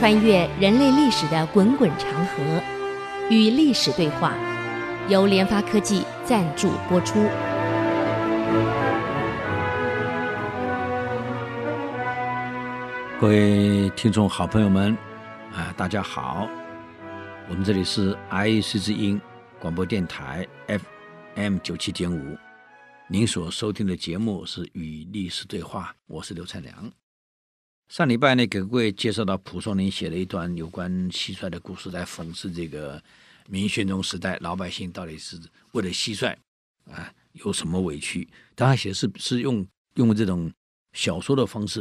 穿越人类历史的滚滚长河，与历史对话，由联发科技赞助播出。各位听众、好朋友们，啊，大家好，我们这里是 I E C 之音广播电台 FM 九七点五，您所收听的节目是《与历史对话》，我是刘灿良。上礼拜呢，给各位介绍到蒲松龄写了一段有关蟋蟀的故事，来讽刺这个明宣宗时代老百姓到底是为了蟋蟀啊有什么委屈。当然写的是是用用这种小说的方式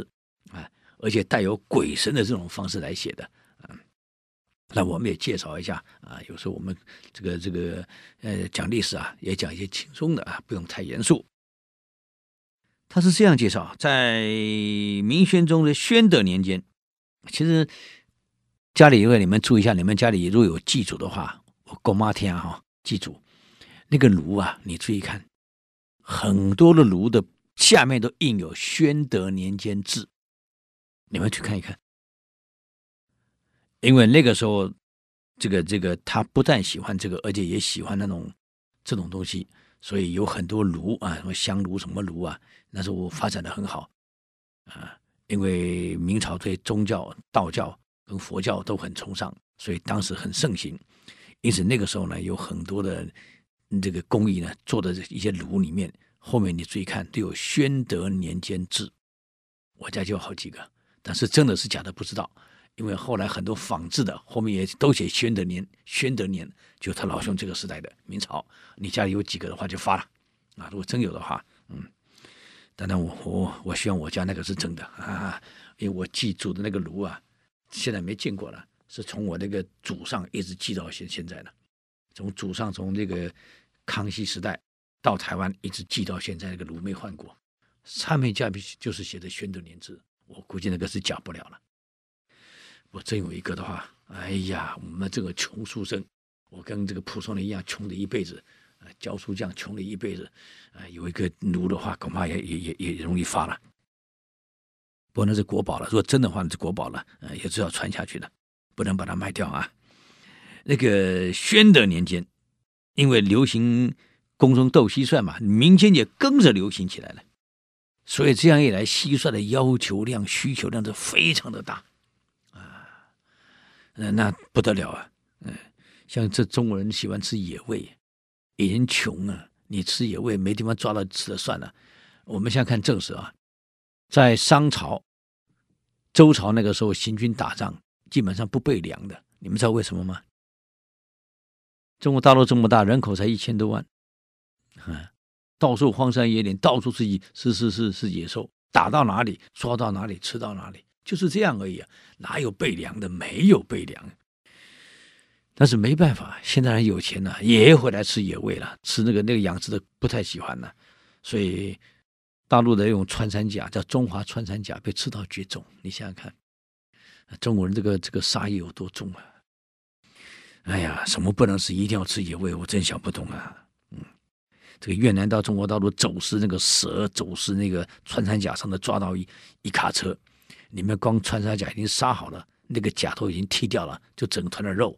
啊，而且带有鬼神的这种方式来写的啊。那我们也介绍一下啊，有时候我们这个这个呃讲历史啊，也讲一些轻松的啊，不用太严肃。他是这样介绍，在明宣宗的宣德年间，其实家里因为你们注意一下，你们家里如果有祭祖的话，我公妈天啊哈，祭祖那个炉啊，你注意看，很多的炉的下面都印有宣德年间字，你们去看一看，因为那个时候，这个这个他不但喜欢这个，而且也喜欢那种这种东西。所以有很多炉啊，什么香炉、什么炉啊，那时候发展的很好啊。因为明朝对宗教、道教跟佛教都很崇尚，所以当时很盛行。因此那个时候呢，有很多的这个工艺呢，做的一些炉里面，后面你注意看，都有宣德年间制。我家就有好几个，但是真的是假的不知道。因为后来很多仿制的后面也都写宣德年，宣德年就他老兄这个时代的明朝，你家里有几个的话就发了，啊，如果真有的话，嗯，当然我我我希望我家那个是真的啊，因为我祭祖的那个炉啊，现在没见过了，是从我那个祖上一直祭到现现在的，从祖上从这个康熙时代到台湾一直祭到现在，那个炉没换过，上面加笔就是写的宣德年制，我估计那个是假不了了。我真有一个的话，哎呀，我们这个穷书生，我跟这个蒲松龄一样穷了一辈子，啊，教书匠穷了一辈子，啊，有一个炉的话，恐怕也也也也容易发了。不过那是国宝了，如果真的话，那是国宝了，啊，也是要传下去的，不能把它卖掉啊。那个宣德年间，因为流行宫中斗蟋蟀嘛，民间也跟着流行起来了，所以这样一来，蟋蟀的要求量、需求量是非常的大。那那不得了啊！嗯，像这中国人喜欢吃野味，也人穷啊，你吃野味没地方抓到吃了算了。我们现在看正史啊，在商朝、周朝那个时候行军打仗，基本上不备粮的。你们知道为什么吗？中国大陆这么大，人口才一千多万，嗯，到处荒山野岭，到处是野是是是是野兽，打到哪里抓到哪里吃到哪里。就是这样而已啊，哪有备粮的？没有备粮，但是没办法，现在人有钱了，也回来吃野味了，吃那个那个养殖的不太喜欢了，所以大陆的用穿山甲叫中华穿山甲被吃到绝种。你想想看，中国人这个这个杀意有多重啊？哎呀，什么不能吃，一定要吃野味，我真想不通啊。嗯，这个越南到中国大陆走私那个蛇，走私那个穿山甲上的抓到一一卡车。里面光穿山甲已经杀好了，那个甲都已经剃掉了，就整团的肉，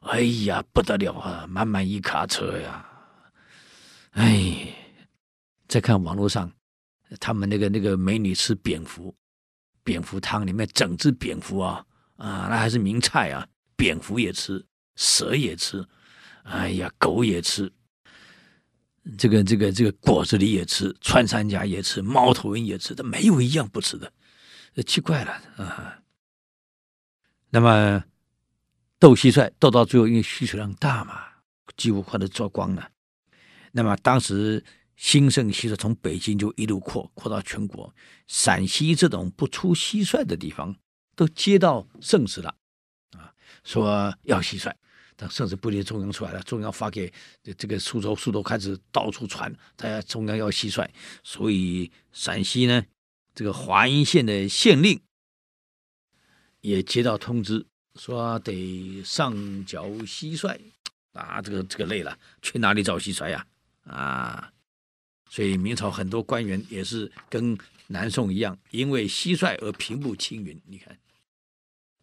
哎呀不得了啊，满满一卡车呀！哎，再看网络上，他们那个那个美女吃蝙蝠，蝙蝠汤里面整只蝙蝠啊啊，那还是名菜啊，蝙蝠也吃，蛇也吃，哎呀狗也吃，这个这个这个果子狸也吃，穿山甲也吃，猫头鹰也吃，它没有一样不吃的。奇怪了啊！那么斗蟋蟀斗到最后，因为需求量大嘛，几乎快都抓光了。那么当时兴盛蟋蟀从北京就一路扩扩到全国，陕西这种不出蟋蟀的地方都接到圣旨了啊，说要蟋蟀。但圣旨不一定中央出来了，中央发给这个苏州，苏州开始到处传，大家中央要蟋蟀，所以陕西呢。这个华阴县的县令也接到通知，说得上缴蟋蟀啊，这个这个累了，去哪里找蟋蟀呀？啊，所以明朝很多官员也是跟南宋一样，因为蟋蟀而平步青云。你看，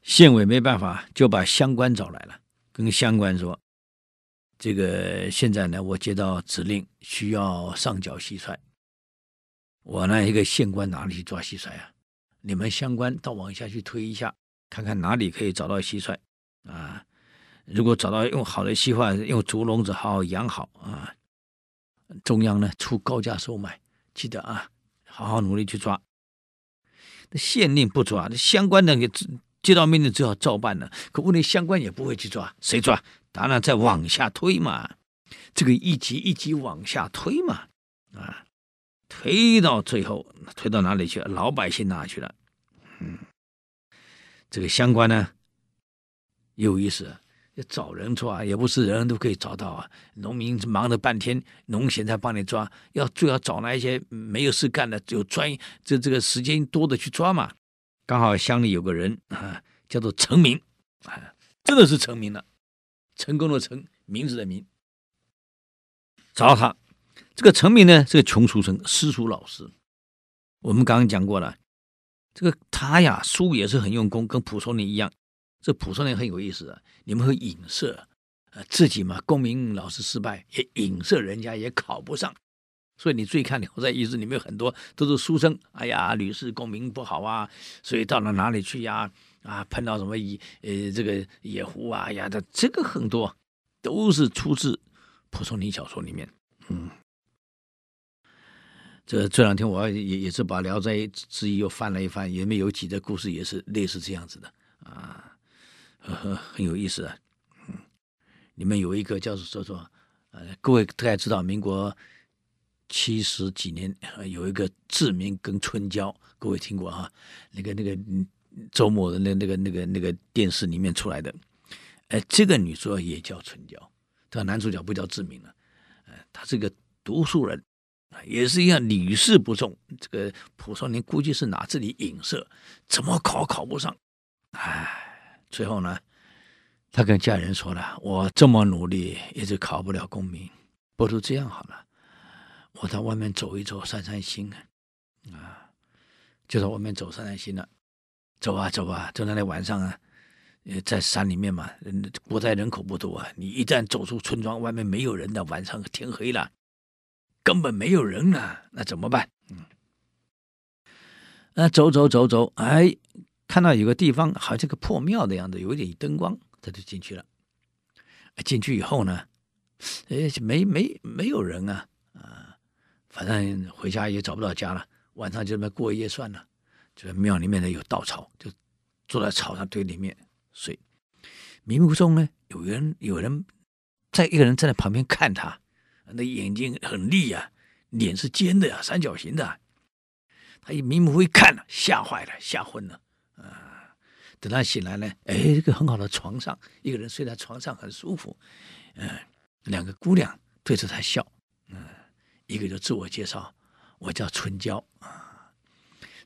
县委没办法，就把乡官找来了，跟乡官说：“这个现在呢，我接到指令，需要上缴蟋蟀。我那，一个县官哪里去抓蟋蟀啊？你们乡官到往下去推一下，看看哪里可以找到蟋蟀啊？如果找到用好的蟋蟀，用竹笼子好好养好啊，中央呢出高价收买，记得啊，好好努力去抓。那县令不抓，那乡官呢也接到命令只好照办了。可问题乡官也不会去抓，谁抓？当然再往下推嘛，这个一级一级往下推嘛，啊。”推到最后，推到哪里去？老百姓哪去了？嗯，这个乡官呢，有意思，要找人抓，也不是人人都可以找到啊。农民忙了半天，农闲才帮你抓，要最好找那一些没有事干的，有专这这个时间多的去抓嘛。刚好乡里有个人啊，叫做成名啊，真的是成名了，成功的成，名字的名，找他。这个成名呢是个穷书生，私塾老师。我们刚刚讲过了，这个他呀书也是很用功，跟蒲松龄一样。这蒲松龄很有意思啊，你们会影射，呃，自己嘛，功名老是失败，也影射人家也考不上。所以你注意看《聊斋异志》里面很多都是书生，哎呀，屡试功名不好啊，所以到了哪里去呀？啊，碰到什么野呃这个野狐啊，呀，这这个很多都是出自蒲松龄小说里面，嗯。这这两天我也也是把《聊斋志异》又翻了一翻，里面有几个故事也是类似这样子的啊，呵呵，很有意思啊。嗯，里面有一个叫做说说，呃，各位大概知道，民国七十几年有一个志明跟春娇，各位听过哈？那个那个周末的那那个那个那个电视里面出来的，哎，这个女主角也叫春娇，这个男主角不叫志明了，呃，他是个读书人。也是一样，屡试不中。这个蒲松龄估计是拿自己影射，怎么考考不上？哎，最后呢，他跟家人说了：“我这么努力，一直考不了功名，不如这样好了，我到外面走一走，散散心啊。”啊，就到外面走散散心了。走啊走啊，走到那晚上啊，在山里面嘛，古代人口不多啊，你一旦走出村庄，外面没有人的，晚上天黑了。根本没有人啊，那怎么办？嗯，那走走走走，哎，看到有个地方好像个破庙的样子，有一点灯光，他就进去了。进去以后呢，哎，没没没有人啊啊，反正回家也找不到家了，晚上就这么过夜算了。就在庙里面呢有稻草，就坐在草上堆里面睡。迷雾中呢，有人有人在一个人站在旁边看他。那眼睛很利、啊，脸是尖的呀、啊，三角形的、他一迷目一看了，吓坏了，吓昏了。啊，等他醒来呢，哎，这个很好的床上，一个人睡在床上很舒服。嗯，两个姑娘对着他笑。嗯，一个就自我介绍，我叫春娇啊。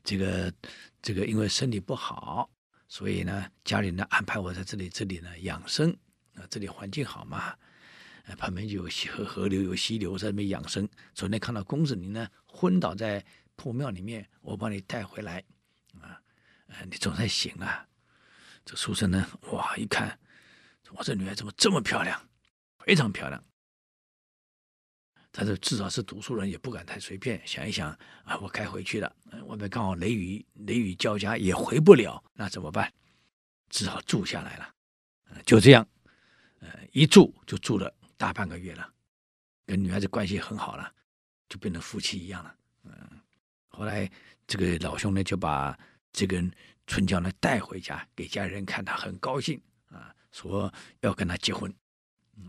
这个这个因为身体不好，所以呢，家里呢安排我在这里这里呢养生啊，这里环境好嘛。旁边就有河河流，有溪流，在那边养生。昨天看到公子你呢昏倒在破庙里面，我把你带回来啊，你总算醒了。这书生呢，哇，一看，我这女孩怎么这么漂亮，非常漂亮。他说至少是读书人，也不敢太随便。想一想啊，我该回去了，外面刚好雷雨，雷雨交加，也回不了，那怎么办？只好住下来了。就这样，呃，一住就住了。大半个月了，跟女孩子关系很好了，就变成夫妻一样了。嗯，后来这个老兄呢，就把这个春娇呢带回家给家人看，他很高兴啊，说要跟他结婚。嗯，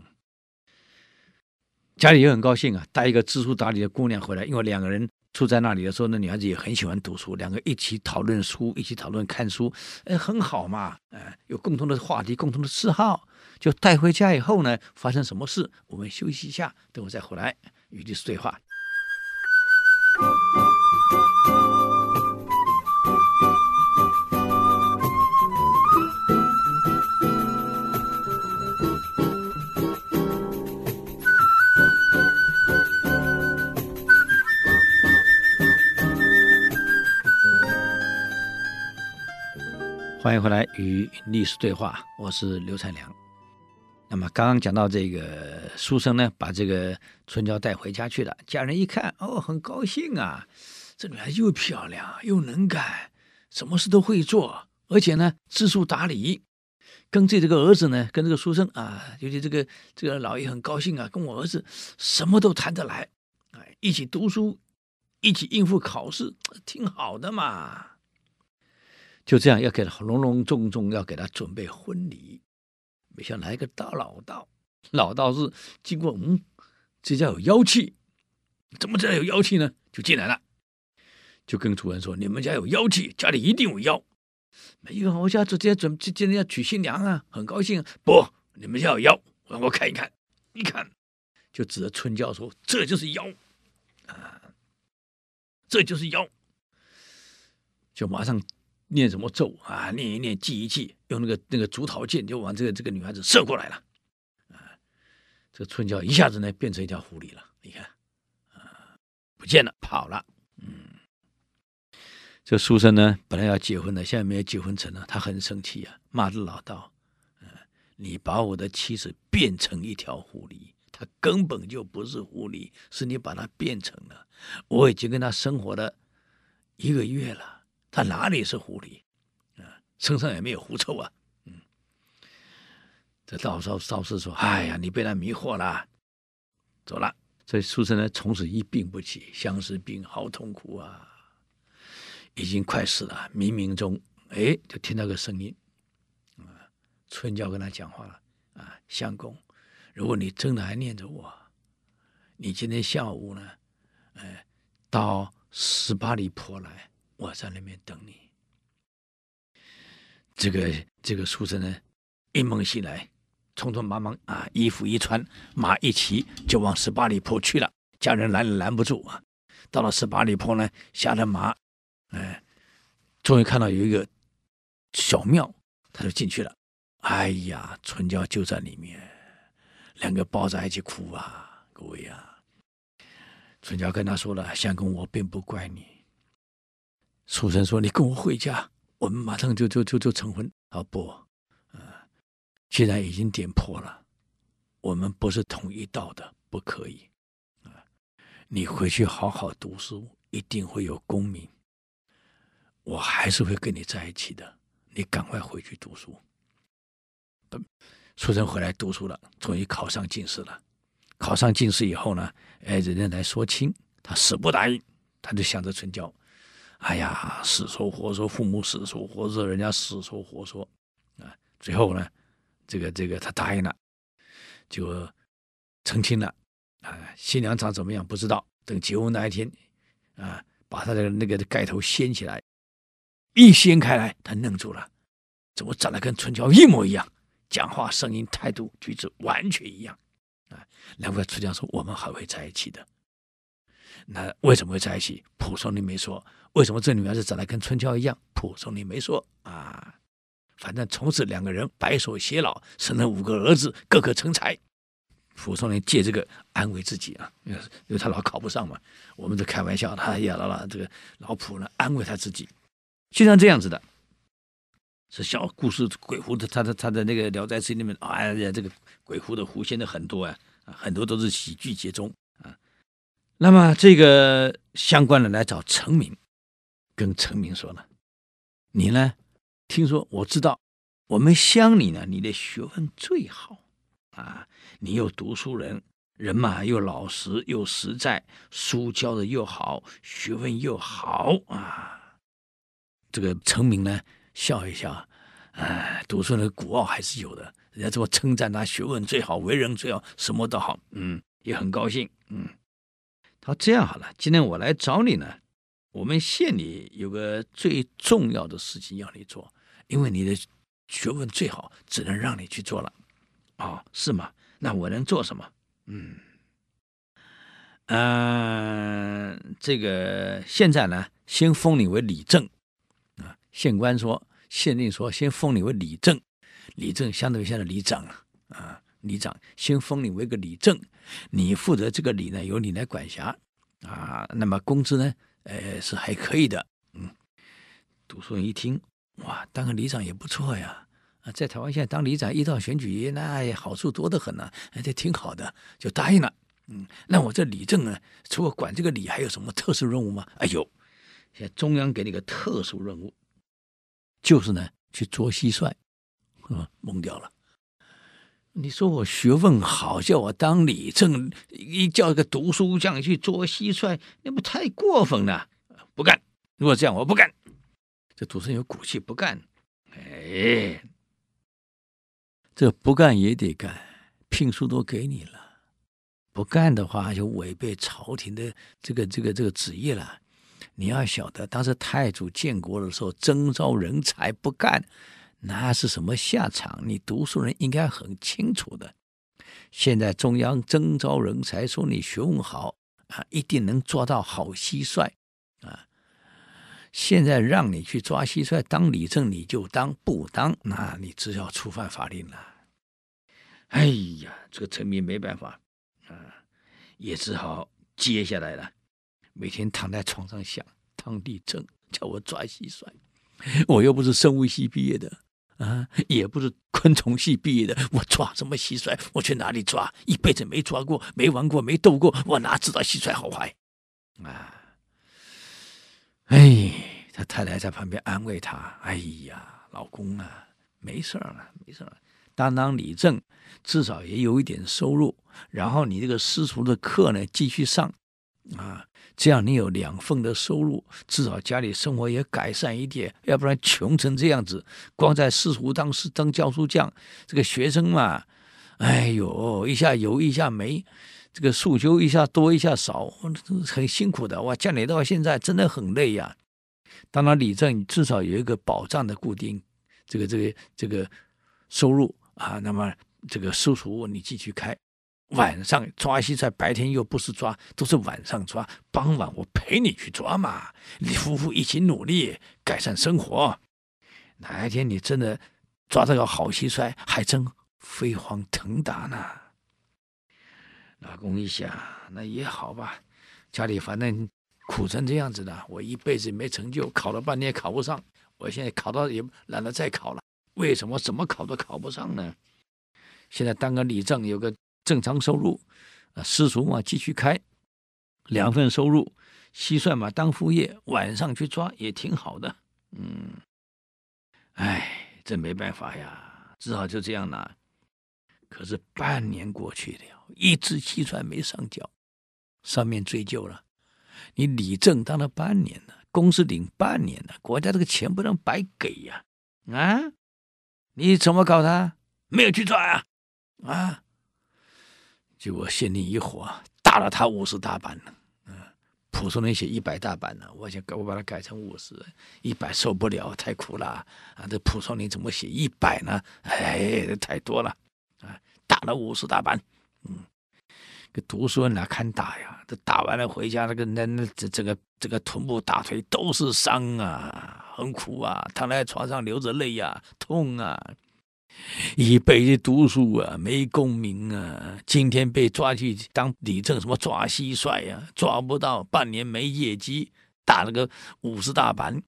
家里也很高兴啊，带一个知书达理的姑娘回来，因为两个人住在那里的时候，那女孩子也很喜欢读书，两个一起讨论书，一起讨论看书，哎，很好嘛，哎，有共同的话题，共同的嗜好。就带回家以后呢发生什么事我们休息一下等会再回来与历史对话。欢迎回来与历史对话我是刘才良。那么刚刚讲到这个书生呢，把这个春娇带回家去了。家人一看，哦，很高兴啊，这女孩又漂亮又能干，什么事都会做，而且呢知书达理。跟这这个儿子呢，跟这个书生啊，尤其这个这个老爷很高兴啊，跟我儿子什么都谈得来，哎，一起读书，一起应付考试，挺好的嘛。就这样，要给他隆隆重重要给他准备婚礼，没想到来个大老道，老道士经过，嗯，这家有妖气，怎么这家有妖气呢？就进来了，就跟主人说：“你们家有妖气，家里一定有妖。”没有，我家直接准备今天要娶新娘啊，很高兴。不，你们家有妖，让我看一看。一看，就指着春娇说：“这就是妖啊，这就是妖。”就马上。念什么咒啊？念一念，记一记，用那个那个竹桃箭就往这个这个女孩子射过来了。啊，这个春娇一下子呢变成一条狐狸了。你看，啊，不见了，跑了。嗯，这书生呢本来要结婚的，现在没有结婚成了，他很生气啊，骂这老道：“嗯，你把我的妻子变成一条狐狸，她根本就不是狐狸，是你把她变成了。我已经跟她生活了一个月了。”他哪里是狐狸啊？身上也没有狐臭啊。嗯，这道道道士说：“哎呀，你被他迷惑了，走了。”这书生呢，从此一病不起，相思病好痛苦啊，已经快死了。冥冥中，哎，就听到个声音啊，春娇跟他讲话了啊，相公，如果你真的还念着我，你今天下午呢，哎，到十八里坡来。我在那边等你。这个这个书生呢，一梦醒来，匆匆忙忙啊，衣服一穿，马一骑，就往十八里坡去了。家人拦也拦不住啊。到了十八里坡呢，下了马，哎，终于看到有一个小庙，他就进去了。哎呀，春娇就在里面，两个抱在一起哭啊，各位啊。春娇跟他说了：“相公，我并不怪你。”书生说：“你跟我回家，我们马上就就就就成婚。”啊不，啊，既然已经点破了，我们不是同一道的，不可以。啊，你回去好好读书，一定会有功名。我还是会跟你在一起的，你赶快回去读书。书生回来读书了，终于考上进士了。考上进士以后呢，哎，人家来说亲，他死不答应，他就想着春娇。哎呀，死说活说，父母死说活说，人家死说活说，啊，最后呢，这个这个他答应了，就成亲了，啊，新娘长怎么样不知道，等结婚那一天，啊，把他的那个盖头掀起来，一掀开来，他愣住了，怎么长得跟春娇一模一样，讲话声音态度举止完全一样，啊，难怪春娇说我们还会在一起的。那为什么会在一起？蒲松龄没说。为什么这女孩子长得跟春娇一样？蒲松龄没说啊。反正从此两个人白首偕老，生了五个儿子，个个成才。蒲松龄借这个安慰自己啊，因为他老考不上嘛。我们在开玩笑，他呀，老了这个老蒲呢安慰他自己，就像这样子的。是小故事鬼狐的，他的他的那个《聊斋志异》里面，哎呀，这个鬼狐的狐仙的很多啊，很多都是喜剧集中。那么这个相关的来找陈明，跟陈明说呢：“你呢？听说我知道，我们乡里呢，你的学问最好啊！你又读书人，人嘛又老实又实在，书教的又好，学问又好啊！”这个陈明呢笑一笑，哎，读书人的孤傲还是有的，人家这么称赞他学问最好，为人最好，什么都好，嗯，也很高兴，嗯。好，这样好了，今天我来找你呢。我们县里有个最重要的事情要你做，因为你的学问最好，只能让你去做了。哦，是吗？那我能做什么？嗯，呃，这个现在呢，先封你为里正啊。县官说，县令说，先封你为里正，里正相当于现在里长了。啊里长先封你为个里正，你负责这个里呢，由你来管辖啊。那么工资呢，呃，是还可以的。嗯，读书人一听，哇，当个里长也不错呀！啊，在台湾现在当里长一到选举，那好处多得很呢，这挺好的，就答应了。嗯，那我这里正呢，除了管这个里，还有什么特殊任务吗？哎呦，现在中央给你个特殊任务，就是呢，去捉蟋蟀，啊，懵掉了。你说我学问好，叫我当里正，一叫一个读书匠去捉蟋蟀，那不太过分了？不干！如果这样，我不干。这读书有骨气，不干。哎，这不干也得干，聘书都给你了。不干的话，就违背朝廷的这个这个这个旨意了。你要晓得，当时太祖建国的时候，征召人才不干，那是什么下场？你读书人应该很清楚的。现在中央征召人才，说你学问好啊，一定能抓到好蟋蟀啊。现在让你去抓蟋蟀当里正，你就当不当，那你只要触犯法令了。哎呀，这个陈民没办法啊。也只好接下来了，每天躺在床上想，当里正叫我抓蟋蟀，我又不是生物系毕业的啊，也不是昆虫系毕业的，我抓什么蟋蟀？我去哪里抓？一辈子没抓过，没玩过，没斗过，我哪知道蟋蟀好坏啊？哎，他太太在旁边安慰他：“哎呀，老公啊，没事了，没事了。”当当里正，至少也有一点收入。然后你这个私塾的课呢，继续上，啊，这样你有两份的收入，至少家里生活也改善一点。要不然穷成这样子，光在私塾当师当教书匠，这个学生嘛，哎呦，一下有，一下没，这个束修一下多，一下少，很辛苦的。哇，家里到现在真的很累呀。当然里正，至少有一个保障的固定，这个这个这个收入。啊，那么这个私塾你继续开，晚上抓蟋蟀，白天又不是抓，都是晚上抓。傍晚我陪你去抓嘛，你夫妇一起努力改善生活。哪一天你真的抓到个好蟋蟀，还真飞黄腾达呢。老公一想，那也好吧，家里反正苦成这样子的，我一辈子没成就，考了半天考不上，我现在考到也懒得再考了。为什么怎么考都考不上呢？现在当个里正有个正常收入，啊，私塾嘛继续开，两份收入，蟋蟀嘛当副业，晚上去抓也挺好的。嗯，哎，这没办法呀，只好就这样了。可是半年过去了，一只蟋蟀没上缴，上面追究了。你理正当了半年了，工资领半年了，国家这个钱不能白给呀，啊！你怎么搞的？没有去抓呀？啊！结果县令一火，打了他五十大板呢。嗯，蒲松龄写一百大板呢，我想我把它改成五十，一百受不了，太苦了啊！这蒲松龄怎么写一百呢？哎，太多了啊！打了五十大板，嗯，这读书人哪堪打呀？这打完了回家，那个那那这这个这个臀部大腿都是伤啊！很苦啊，躺在床上流着泪呀、痛啊！一辈子读书啊，没功名啊，今天被抓去当里正，什么抓蟋蟀呀、啊，抓不到，半年没业绩，打了个五十大板，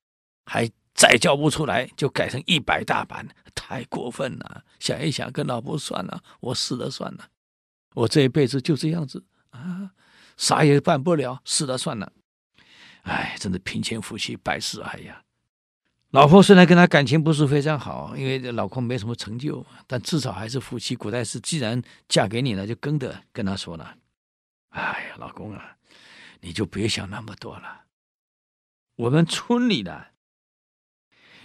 还再交不出来，就改成一百大板，太过分了！想一想，跟老婆算了，我死了算了，我这一辈子就这样子啊，啥也办不了，死了算了。哎，真的贫贱夫妻百事哀呀！老婆虽然跟他感情不是非常好，因为老公没什么成就，但至少还是夫妻。古代是，既然嫁给你了，就跟着跟他说了：“哎呀，老公啊，你就别想那么多了。我们村里的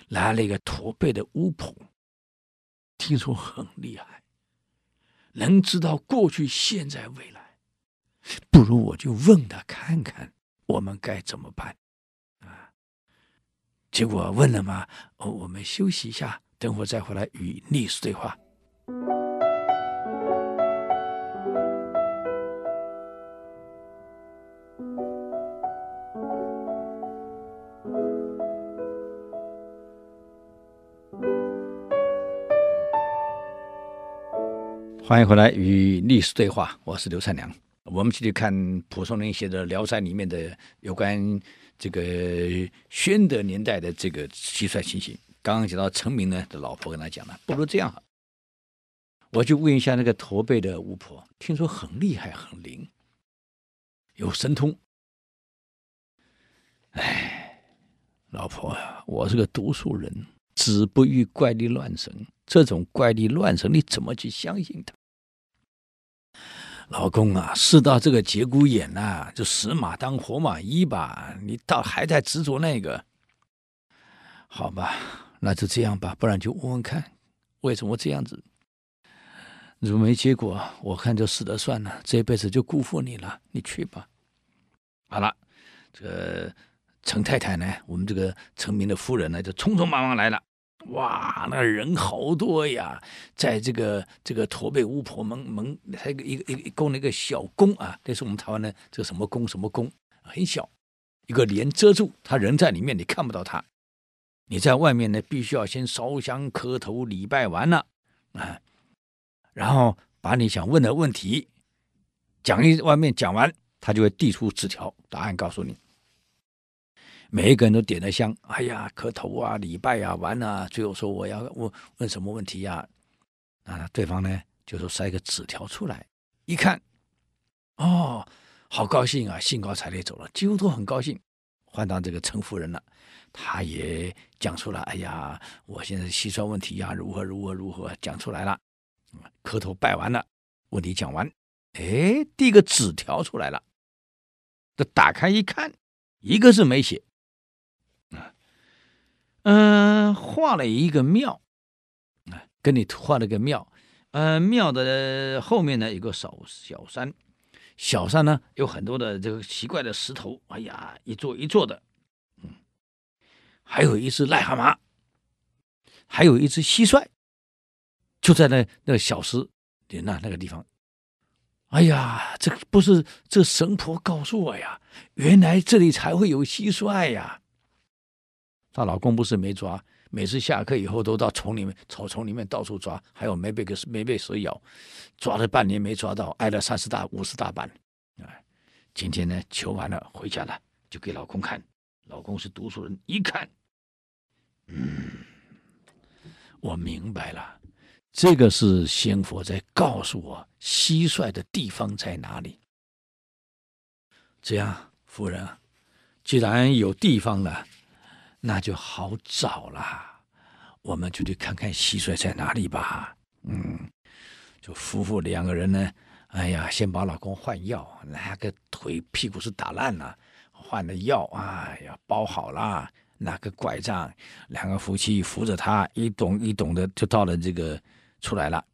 来了一个驼背的巫婆，听说很厉害，能知道过去、现在、未来。不如我就问他看看，我们该怎么办。”结果问了吗？哦，我们休息一下，等会再回来与历史对话。欢迎回来与历史对话，我是刘灿良。我们继续看蒲松龄写的《聊斋》里面的有关。这个宣德年代的这个蟋蟀情形，刚刚讲到陈明呢的老婆跟他讲了，不如这样，我去问一下那个驼背的巫婆，听说很厉害，很灵，有神通。哎，老婆呀，我是个读书人，子不欲怪力乱神，这种怪力乱神，你怎么去相信他？老公啊，事到这个节骨眼呐、就死马当活马医吧。你倒还在执着那个？好吧，那就这样吧。不然就问问看，为什么这样子？如没结果，我看就死了算了，这一辈子就辜负你了。你去吧。好了，这个陈太太呢，我们这个陈明的夫人呢，就匆匆忙忙来了。哇，那人好多呀！在这个这个驼背巫婆门门，还有一个一个一个宫那个小宫啊，这是我们台湾的这个什么宫什么宫，很小，一个帘遮住，他人在里面，你看不到他。你在外面呢，必须要先烧香磕头礼拜完了啊，然后把你想问的问题讲一外面讲完，他就会递出纸条，答案告诉你。每一个人都点了香，哎呀，磕头啊，礼拜、啊，完了，最后说我要问问什么问题呀、啊？对方呢就说塞个纸条出来，一看，哦，好高兴啊，兴高采烈走了，几乎都很高兴。换到这个陈夫人了，她也讲出了，哎呀，我现在蟋蟀问题呀、如何如何如何，讲出来了。磕头拜完了，问题讲完，哎，递个纸条出来了，这打开一看，一个字没写。嗯，画了一个庙，啊，跟你画了个庙，呃，庙的后面呢有个小小山，小山呢有很多的这个奇怪的石头，哎呀，一座一座的，嗯，还有一只癞蛤蟆，还有一只蟋蟀，就在那那个小石点那那个地方，哎呀，这个不是这神婆告诉我呀，原来这里才会有蟋蟀呀。她老公不是没抓，每次下课以后都到丛里面、草丛里面到处抓，还有没被个没被蛇咬，抓了半年没抓到，挨了三十大五十大板。哎，今天呢求完了回家了，就给老公看。老公是读书人，一看，嗯，我明白了，这个是仙佛在告诉我蟋蟀的地方在哪里。这样，夫人，既然有地方了。那就好找啦，我们就去看看蟋蟀在哪里吧。嗯，就夫妇两个人呢，哎呀，先把老公换药，那个腿屁股是打烂了，换了药，哎呀，包好了，拿个拐杖，两个夫妻扶着他，一动一动的就到了这个出来了。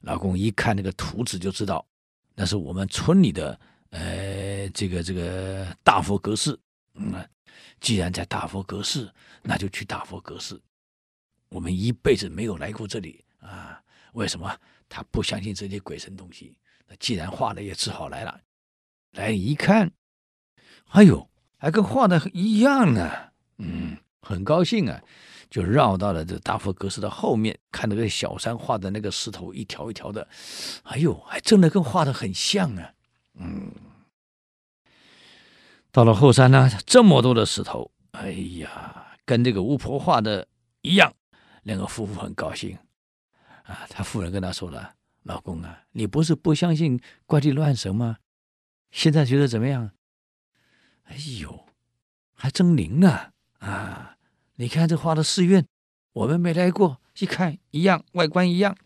老公一看那个图纸就知道，那是我们村里的，呃，这个这个大佛阁寺，嗯。既然在大佛阁寺，那就去大佛阁寺。我们一辈子没有来过这里啊？为什么？他不相信这些鬼神东西。那既然画的也只好来了。来一看，哎呦，还跟画的一样呢。嗯，很高兴啊，就绕到了这大佛阁寺的后面，看那个小山画的那个石头一条一条的，哎呦，还真的跟画的很像啊。嗯。到了后山呢，这么多的石头，哎呀，跟这个巫婆画的一样。两个夫妇很高兴啊。他夫人跟他说了：“老公啊，你不是不相信怪力乱神吗？现在觉得怎么样？”哎呦，还真灵啊！啊，你看这画的寺院，我们没来过，一看一样，外观一样。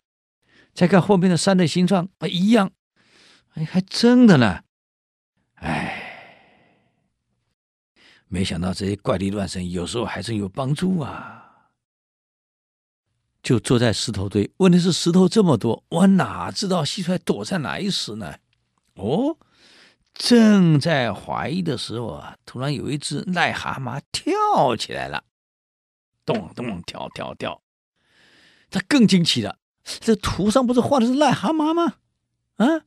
再看后面的山的形状，啊，一样。哎，还真的呢。哎。没想到这些怪力乱神有时候还真有帮助啊！就坐在石头堆，问题是石头这么多，我哪知道蟋蟀躲在哪一时呢？哦，正在怀疑的时候啊，突然有一只癞蛤蟆跳起来了，咚咚跳跳跳。他更惊奇了，这图上不是画的是癞蛤蟆吗？啊，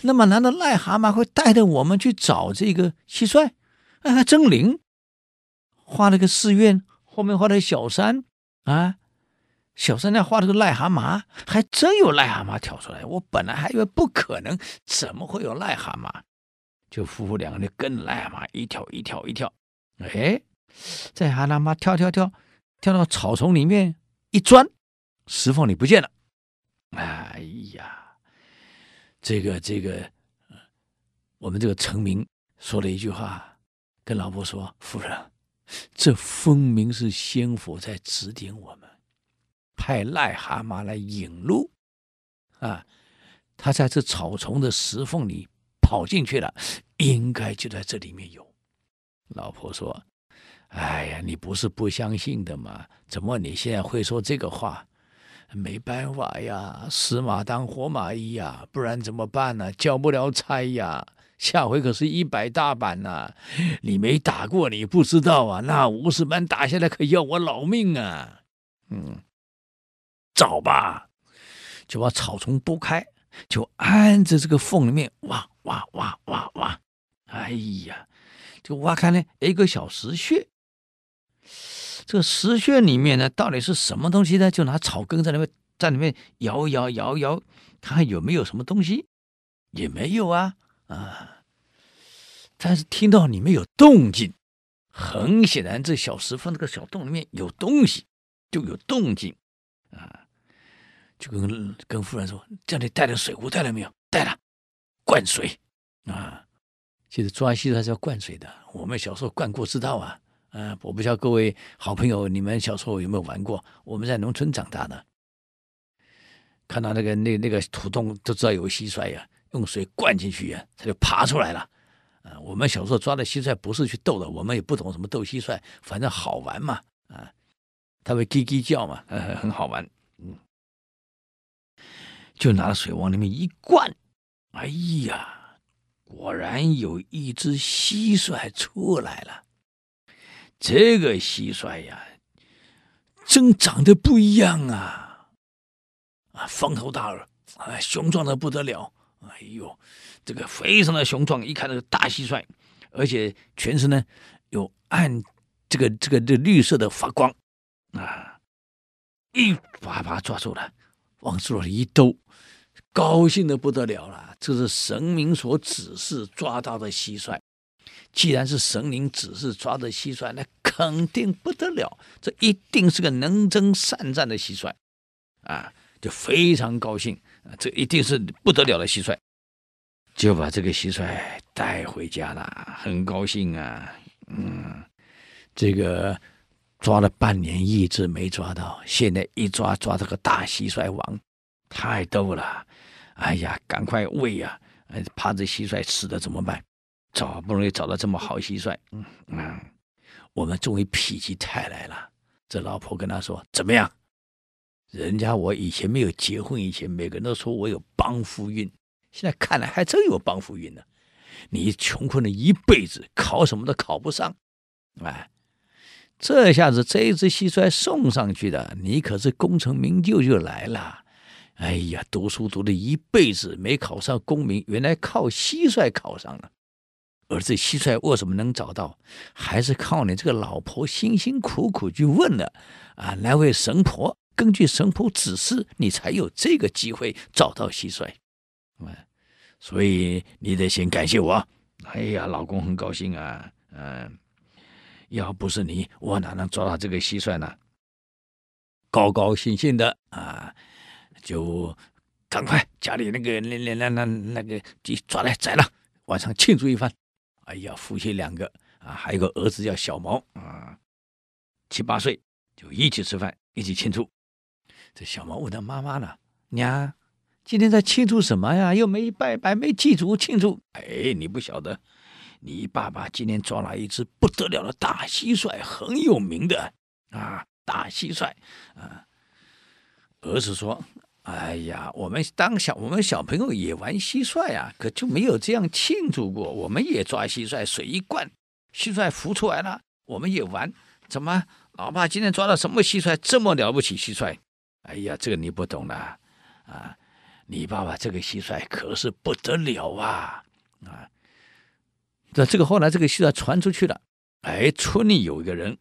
那么难道癞蛤蟆会带着我们去找这个蟋蟀？那还真灵，画了个寺院，后面画了个小山啊，小山那画了个癞蛤蟆，还真有癞蛤蟆跳出来。我本来还以为不可能，怎么会有癞蛤蟆？就夫妇两个人跟癞蛤蟆一跳一跳一跳，哎，这蛤蟆跳跳跳，跳到草丛里面一钻，石缝里不见了。哎呀，这个这个，我们这个成名说了一句话，跟老婆说：“夫人，这分明是仙佛在指点我们，派癞蛤蟆来引路啊！他在这草丛的石缝里跑进去了，应该就在这里面有。”老婆说：“哎呀，你不是不相信的吗？怎么你现在会说这个话？没办法呀，死马当活马医呀，不然怎么办呢？交不了差呀，下回可是一百大板呐！你没打过，你不知道啊。那五十板打下来，可要我老命啊！嗯，找吧，就把草丛拨开，就按着这个缝里面挖挖挖挖挖。哎呀！”就挖开呢，一个小石穴。这个石穴里面呢，到底是什么东西呢？就拿草根在那边，在里面摇摇摇摇，看看有没有什么东西，也没有啊啊！但是听到里面有动静，很显然，这小石缝这个小洞里面有东西，就有动静啊！就跟跟夫人说：“这里带了水壶，带了没有？带了，灌水啊！”其实抓蟋蟀是要灌水的，我们小时候灌过知道啊。啊、我不知道各位好朋友，你们小时候有没有玩过？我们在农村长大的，看到那个那那个土洞都知道有蟋蟀呀，用水灌进去呀，它就爬出来了。啊、我们小时候抓的蟋蟀不是去逗的，我们也不懂什么逗蟋蟀，反正好玩嘛。啊、它会叽叽叫嘛，呃，很好玩。嗯，就拿水往里面一灌，哎呀！果然有一只蟋蟀出来了。这个蟋蟀呀，真长得不一样啊！啊，方头大耳，啊，雄壮的不得了。哎呦，这个非常的雄壮。一看那个大蟋蟀，而且全身呢有暗这个这个这绿色的发光啊！一把把抓住了，往手里一兜。高兴的不得了了，这是神明所指示抓到的蟋蟀。既然是神明指示抓的蟋蟀，那肯定不得了，这一定是个能征善战的蟋蟀啊！就非常高兴，这一定是不得了的蟋蟀，就把这个蟋蟀带回家了，很高兴啊。嗯，这个抓了半年一直没抓到，现在一抓抓这个大蟋蟀王，太逗了。哎呀，赶快喂呀！怕这蟋蟀死了怎么办？好不容易找到这么好蟋蟀，嗯嗯，我们终于否极泰来了。这老婆跟他说：“怎么样？人家我以前没有结婚以前，每个人都说我有帮夫运，现在看来还真有帮夫运呢。你穷困了一辈子，考什么都考不上，哎，这下子这一只蟋蟀送上去的，你可是功成名就就来了。”哎呀，读书读了一辈子没考上功名，原来靠蟋蟀考上了。而这蟋蟀为什么能找到，还是靠你这个老婆辛辛苦苦去问了啊，来位神婆，根据神婆指示，你才有这个机会找到蟋蟀。哎，所以你得先感谢我。哎呀，老公很高兴啊，嗯，要不是你，我哪能抓到这个蟋蟀呢？高高兴兴的啊。就赶快家里那个那那那那那个鸡抓来宰了，晚上庆祝一番。哎呀，夫妻两个啊，还有个儿子叫小毛啊，七八岁，就一起吃饭，一起庆祝。这小毛问他妈妈呢：“娘，今天在庆祝什么呀？又没拜拜，没祭祖庆祝。”哎，你不晓得，你爸爸今天抓了一只不得了的大蟋蟀，很有名的啊，大蟋蟀啊。儿子说。哎呀，我们当小我们小朋友也玩蟋蟀啊，可就没有这样庆祝过。我们也抓蟋蟀，水一灌，蟋蟀浮出来了，我们也玩。怎么，老爸今天抓到什么蟋蟀？这么了不起蟋蟀？哎呀，这个你不懂了啊！你爸爸这个蟋蟀可是不得了啊啊！这这个后来这个蟋蟀传出去了，哎，村里有一个人，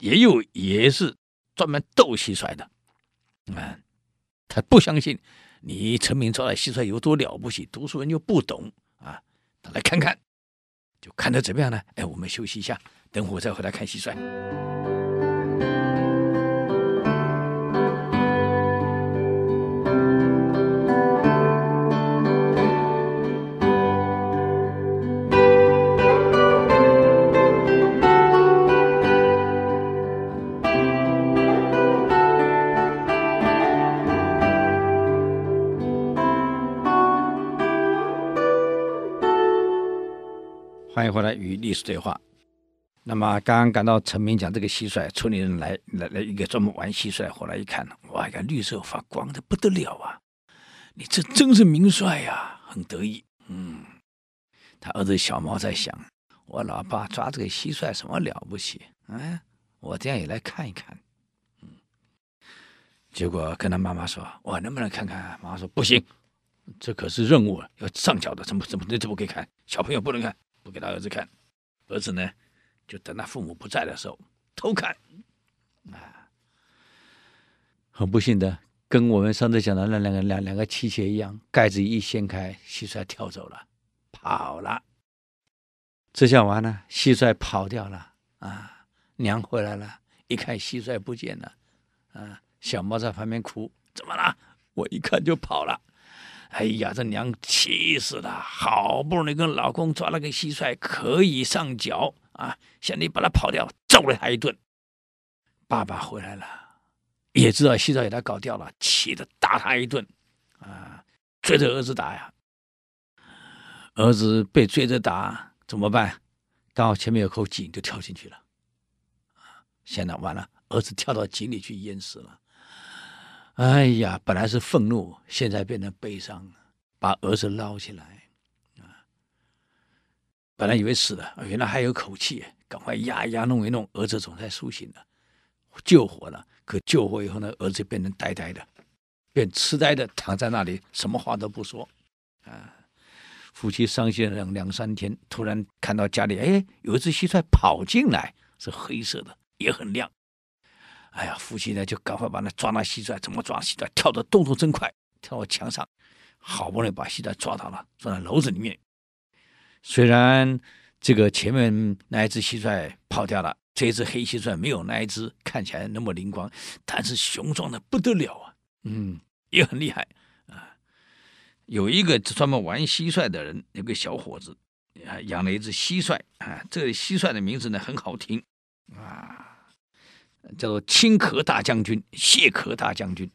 也有也是专门逗蟋蟀的，啊。他不相信你陈明抓的蟋蟀有多了不起，读书人又不懂啊！他来看看，就看得怎么样呢？哎，我们休息一下，等会儿再回来看蟋蟀。欢迎回来与历史对话。那么刚刚讲到陈明讲这个蟋蟀，村里人来来来一个专门玩蟋蟀，后来一看，哇，一个绿色发光的不得了啊！你这真是名帅呀，很得意。嗯，他儿子小毛在想，我老爸抓这个蟋蟀什么了不起？嗯，我这样也来看一看。嗯，结果跟他妈妈说，我能不能看看？妈妈说不行，这可是任务，要上缴的，怎么怎么那怎么可以看？小朋友不能看。给他儿子看，儿子呢，就等他父母不在的时候偷看，啊，很不幸的，跟我们上次讲的那两个两两个气球一样，盖子一掀开，蟋蟀跳走了，跑了。这下完了，蟋蟀跑掉了啊！娘回来了，一看蟋蟀不见了，啊，小猫在旁边哭，怎么了？我一看就跑了。哎呀，这娘气死了！好不容易跟老公抓了个蟋蟀，可以上脚啊！现在你把它跑掉，揍了他一顿。爸爸回来了，也知道蟋蟀给他搞掉了，气得打他一顿啊！追着儿子打呀，儿子被追着打怎么办？刚好前面有口井，就跳进去了。现在完了，儿子跳到井里去淹死了。哎呀，本来是愤怒，现在变成悲伤，把儿子捞起来，啊，本来以为死了，原来还有口气，赶快压一压，弄一弄，儿子总算苏醒了，救活了。可救活以后呢，儿子变成呆呆的，变痴呆的躺在那里，什么话都不说，啊，夫妻伤心了两两三天，突然看到家里，哎，有一只蟋蟀跑进来，是黑色的，也很亮。哎呀，夫妻呢就赶快把那抓那蟋蟀，怎么抓蟋蟀？跳的动作真快，跳到墙上，好不容易把蟋蟀抓到了，抓在篓子里面。虽然这个前面那一只蟋蟀跑掉了，这只黑蟋蟀没有那一只看起来那么灵光，但是雄壮的不得了啊，嗯，也很厉害啊。有一个专门玩蟋蟀的人，有个小伙子，养了一只蟋蟀啊，这蟋蟀的名字呢很好听啊。叫做青壳大将军、蟹壳大将军，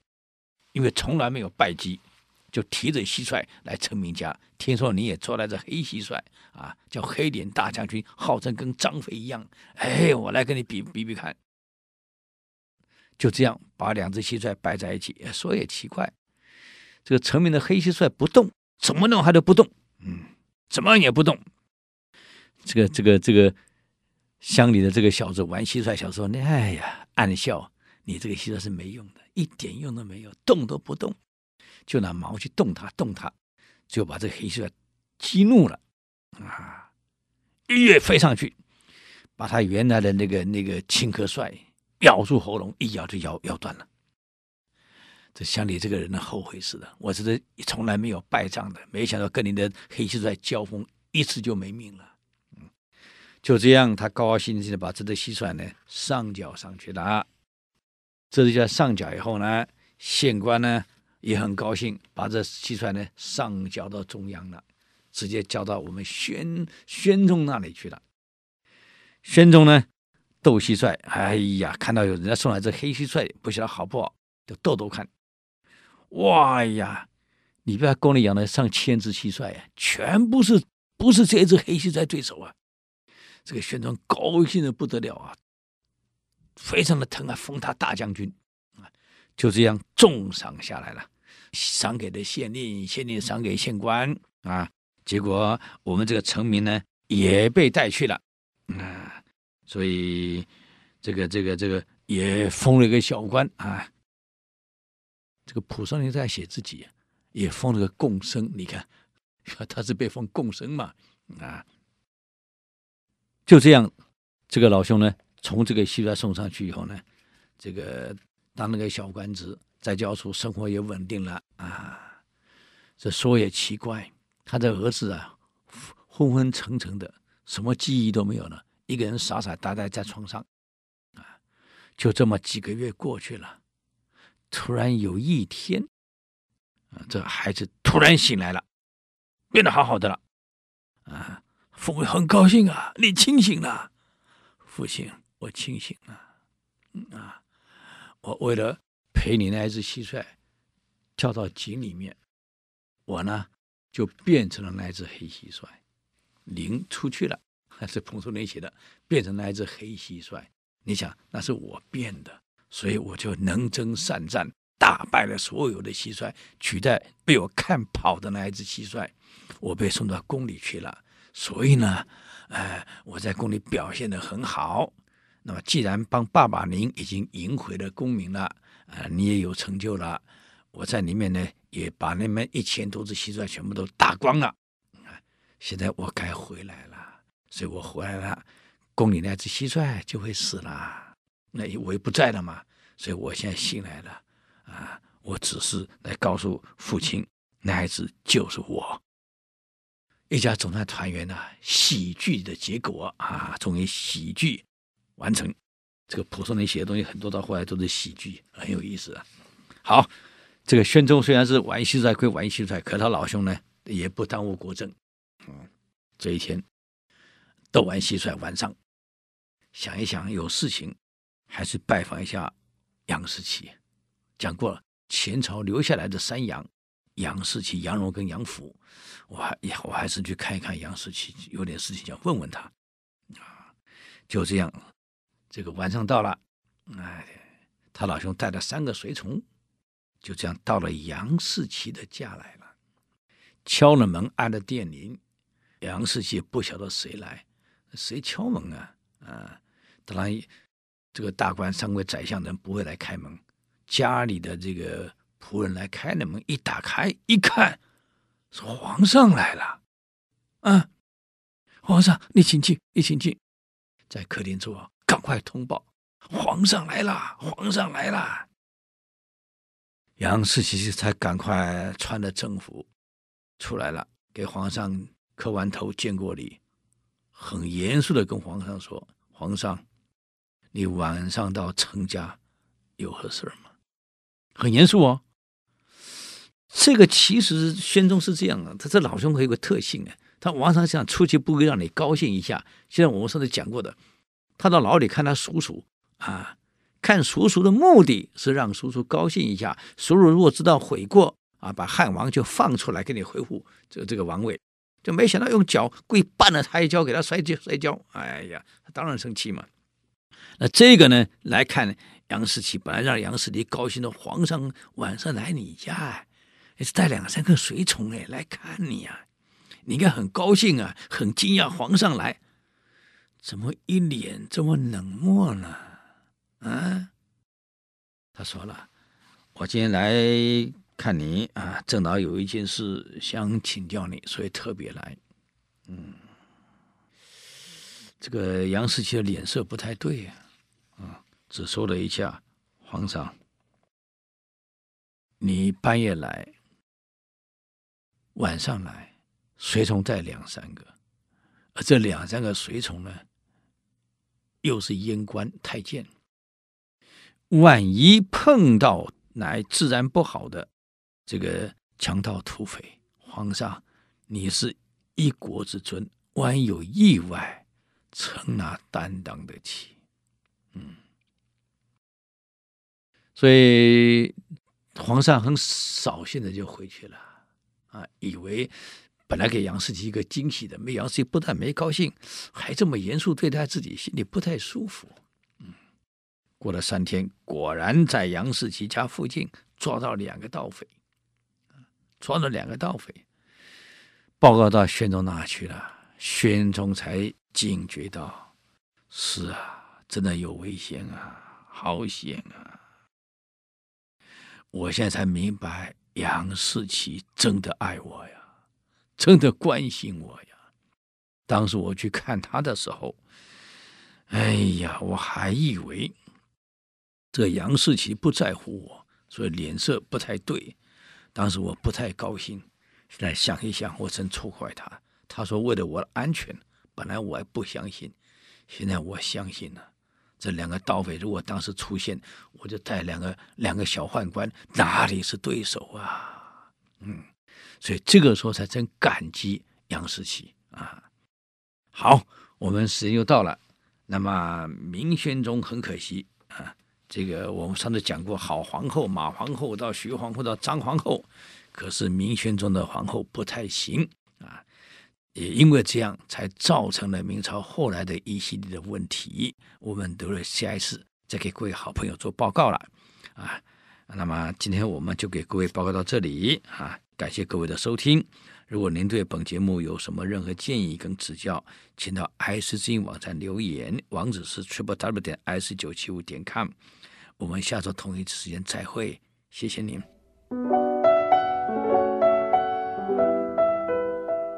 因为从来没有败绩，就提着蟋蟀来陈明家。听说你也捉来这黑蟋蟀啊，叫黑脸大将军，号称跟张飞一样。哎，我来跟你比比比看。就这样把两只蟋蟀摆在一起，说也奇怪，这个陈明的黑蟋蟀不动，怎么弄它都不动，嗯，怎么也不动。这个这个这个。乡里的这个小子玩蟋蟀，小时候，哎呀，暗笑你这个蟋蟀是没用的，一点用都没有，动都不动，就拿毛去动它，动它，就把这个黑蟋蟀激怒了，啊，一跃飞上去，把他原来的那个那个青壳帅咬住喉咙，一咬就咬咬断了。这乡里这个人呢，后悔死了，我是从来没有败仗的，没想到跟你的黑蟋蟀交锋，一次就没命了。就这样，他高高兴兴的把这只蟋蟀呢上缴上去了。这就叫上缴以后呢，县官呢也很高兴，把这蟋蟀呢上缴到中央了，直接交到我们宣宣宗那里去了。宣宗呢斗蟋蟀，哎呀，看到有人家送来这黑蟋蟀，不晓得好不好，就斗斗看。哇呀，你不要宫里养了上千只蟋蟀啊，全部是不是这只黑蟋蟀对手啊？这个宣宗高兴的不得了啊，非常的疼啊，封他大将军啊，就这样重赏下来了，赏给的县令，县令赏给县官啊，结果我们这个臣民呢也被带去了啊，所以这个这个这个也封了一个小官啊，这个蒲松龄在写自己也封了个贡生，你看 他是被封贡生嘛啊。就这样，这个老兄呢，从这个蟋蟀送上去以后呢，这个当那个小官职，在教书生活也稳定了啊。这说也奇怪，他的儿子啊，昏昏沉沉的，什么记忆都没有了，一个人傻傻呆呆在床上啊。就这么几个月过去了，突然有一天，啊，这孩子突然醒来了，变得好好的了，啊。父母很高兴啊，你清醒了，父亲，我清醒了，啊，我为了陪你那只蟋蟀跳到井里面，我呢就变成了那只黑蟋蟀，灵出去了，还是蒲松龄写的，变成那只黑蟋蟀。你想，那是我变的，所以我就能征善战，打败了所有的蟋蟀，取代被我看跑的那一只蟋蟀。我被送到宫里去了，所以呢，呃，我在宫里表现得很好。那么，既然帮爸爸您已经赢回了功名了，呃，你也有成就了，我在里面呢，也把那么一千多只蟋蟀全部都打光了。现在我该回来了，所以我回来了，宫里那只蟋蟀就会死了。那我也不在了嘛，所以我现在醒来了啊！我只是来告诉父亲，那孩子就是我。一家总算团圆了，喜剧的结果啊，终于喜剧完成。这个蒲松龄写的东西很多，到后来都是喜剧，很有意思啊。好，这个宣宗虽然是玩蟋蟀归玩蟋蟀，可他老兄呢也不耽误国政。嗯，这一天斗完蟋蟀，晚上想一想有事情，还是拜访一下杨士奇。讲过了，前朝留下来的三杨：杨士奇、杨荣跟杨甫。我还我还是去看一看杨士奇，有点事情想问问他。啊，就这样，这个晚上到了，哎，他老兄带了三个随从，就这样到了杨士奇的家来了，敲了门，按了电铃。杨士奇不晓得谁来，谁敲门啊？啊，当然，这个大官三位宰相人不会来开门，家里的这个仆人来开了门，一打开一看，是皇上来了。啊，皇上，你请进，你请进，在客厅坐，赶快通报，皇上来了，皇上来了。杨士奇才赶快穿了正服出来了，给皇上。磕完头，见过礼，很严肃的跟皇上说：“皇上，你晚上到程家有何事吗？”很严肃哦。这个其实宣宗是这样的，他这老兄有个特性啊，他晚上想出去不会让你高兴一下。就像我们上次讲过的，他到牢里看他叔叔啊，看叔叔的目的是让叔叔高兴一下。叔叔如果知道悔过啊，把汉王就放出来给你恢复这这个王位。就没想到用脚跪绊了他一跤，给他摔跤摔跤。哎呀，他当然生气嘛。那这个呢，来看杨士奇，本来让杨士奇高兴的，皇上晚上来你家，也是带两三个随从哎来看你呀，你应该很高兴啊，很惊讶皇上来，怎么一脸这么冷漠呢？啊，他说了，我今天来。看你啊，正好有一件事想请教你，所以特别来。嗯，这个杨士奇的脸色不太对啊，啊，只说了一下：“皇上，你半夜来，晚上来，随从带两三个，而这两三个随从呢，又是阉官太监，万一碰到乃自然不好的。”这个强盗土匪，皇上，你是一国之尊，万一有意外，臣哪担当得起？嗯，所以皇上很扫兴的就回去了啊，以为本来给杨士奇一个惊喜的，没杨士奇不但没高兴，还这么严肃对待自己，心里不太舒服。嗯，过了三天，果然在杨士奇家附近抓到两个盗匪。抓了两个盗匪，报告到宣宗那去了。宣宗才警觉到，是啊，真的有危险啊，好险啊！我现在才明白，杨世奇真的爱我呀，真的关心我呀。当时我去看他的时候，哎呀，我还以为这杨世奇不在乎我，所以脸色不太对。当时我不太高兴，现在想一想，我真错怪他。他说为了我的安全，本来我还不相信，现在我相信了。这两个盗匪如果当时出现，我就带两个两个小宦官，哪里是对手啊？嗯，所以这个时候才真感激杨士奇啊。好，我们时间又到了，那么明宣宗很可惜啊。这个我们上次讲过，好皇后马皇后到徐皇后到张皇后，可是明宣宗的皇后不太行。也因为这样，才造成了明朝后来的一系列的问题。我们留了下一次再给各位好朋友做报告了啊。那么今天我们就给各位报告到这里啊，感谢各位的收听。如果您对本节目有什么任何建议跟指教，请到 IC 之音网站留言，网址是 triple w 点 s 九七五点 com。我们下周同一时间再会，谢谢您。